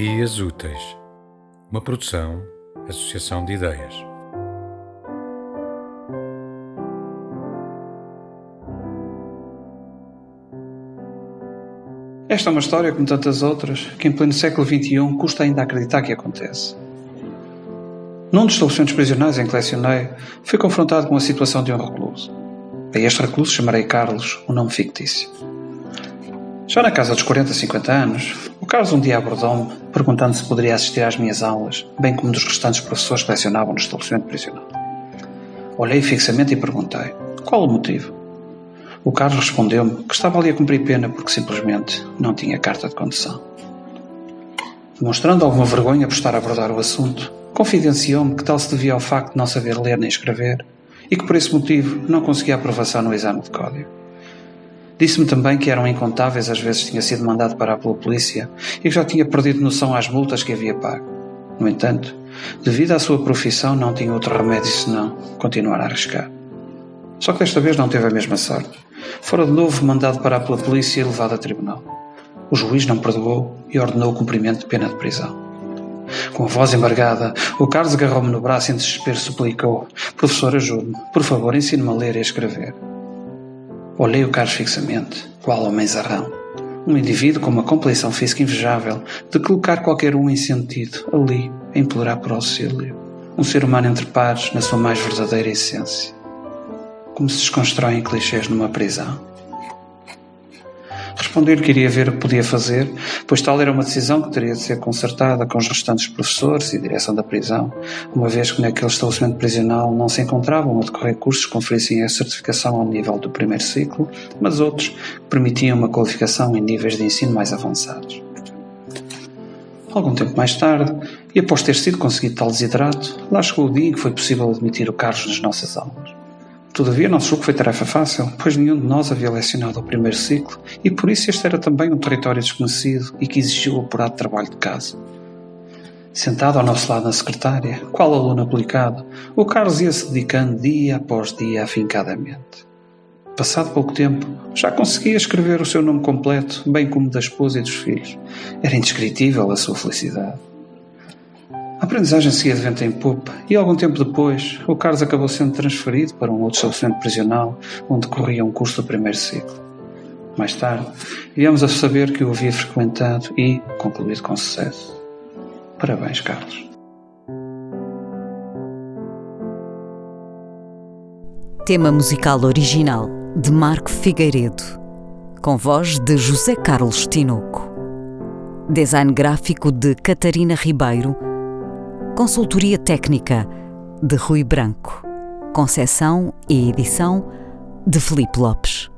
Ideias Úteis, uma produção, associação de ideias. Esta é uma história, como tantas outras, que em pleno século XXI custa ainda acreditar que acontece. Num dos estabelecimentos prisionais em que lecionei, fui confrontado com a situação de um recluso. A este recluso chamarei Carlos, um nome fictício. Já na casa dos 40, 50 anos, o Carlos um dia abordou-me, perguntando se poderia assistir às minhas aulas, bem como dos restantes professores que lecionavam no estabelecimento prisional. Olhei fixamente e perguntei: qual o motivo? O Carlos respondeu-me que estava ali a cumprir pena porque simplesmente não tinha carta de condução. Demonstrando alguma vergonha por estar a abordar o assunto, confidenciou-me que tal se devia ao facto de não saber ler nem escrever e que por esse motivo não conseguia aprovação no exame de código. Disse-me também que eram incontáveis as vezes tinha sido mandado parar pela polícia e que já tinha perdido noção às multas que havia pago. No entanto, devido à sua profissão, não tinha outro remédio senão continuar a arriscar. Só que desta vez não teve a mesma sorte. Fora de novo mandado parar pela polícia e levado a tribunal. O juiz não perdoou e ordenou o cumprimento de pena de prisão. Com a voz embargada, o Carlos agarrou-me no braço e em desespero suplicou: Professor, ajude-me. Por favor, ensine-me a ler e a escrever. Olhei o Carlos fixamente, qual homem zarrão. Um indivíduo com uma complexão física invejável, de colocar qualquer um em sentido, ali, a implorar por auxílio. Um ser humano entre pares, na sua mais verdadeira essência. Como se desconstroem clichês numa prisão. Respondeu-lhe que iria ver o que podia fazer, pois tal era uma decisão que teria de ser concertada com os restantes professores e direção da prisão, uma vez que naquele estabelecimento prisional não se encontravam a decorrer cursos que conferissem a certificação ao nível do primeiro ciclo, mas outros que permitiam uma qualificação em níveis de ensino mais avançados. Algum tempo mais tarde, e após ter sido conseguido tal desidrato, lá chegou o dia em que foi possível admitir o Carlos nas nossas aulas. Todavia, não julgo que foi tarefa fácil, pois nenhum de nós havia lecionado o primeiro ciclo e por isso este era também um território desconhecido e que exigiu o apurado trabalho de casa. Sentado ao nosso lado na secretária, qual aluno aplicado, o Carlos ia-se dedicando dia após dia afincadamente. Passado pouco tempo, já conseguia escrever o seu nome completo, bem como da esposa e dos filhos. Era indescritível a sua felicidade. A aprendizagem seguia de vento em popa e, algum tempo depois, o Carlos acabou sendo transferido para um outro estabelecimento prisional onde corria um curso do primeiro ciclo. Mais tarde, viemos a saber que o havia frequentado e concluído com sucesso. Parabéns, Carlos. Tema musical original de Marco Figueiredo, com voz de José Carlos Tinoco. Design gráfico de Catarina Ribeiro Consultoria Técnica de Rui Branco. Concessão e edição de Felipe Lopes.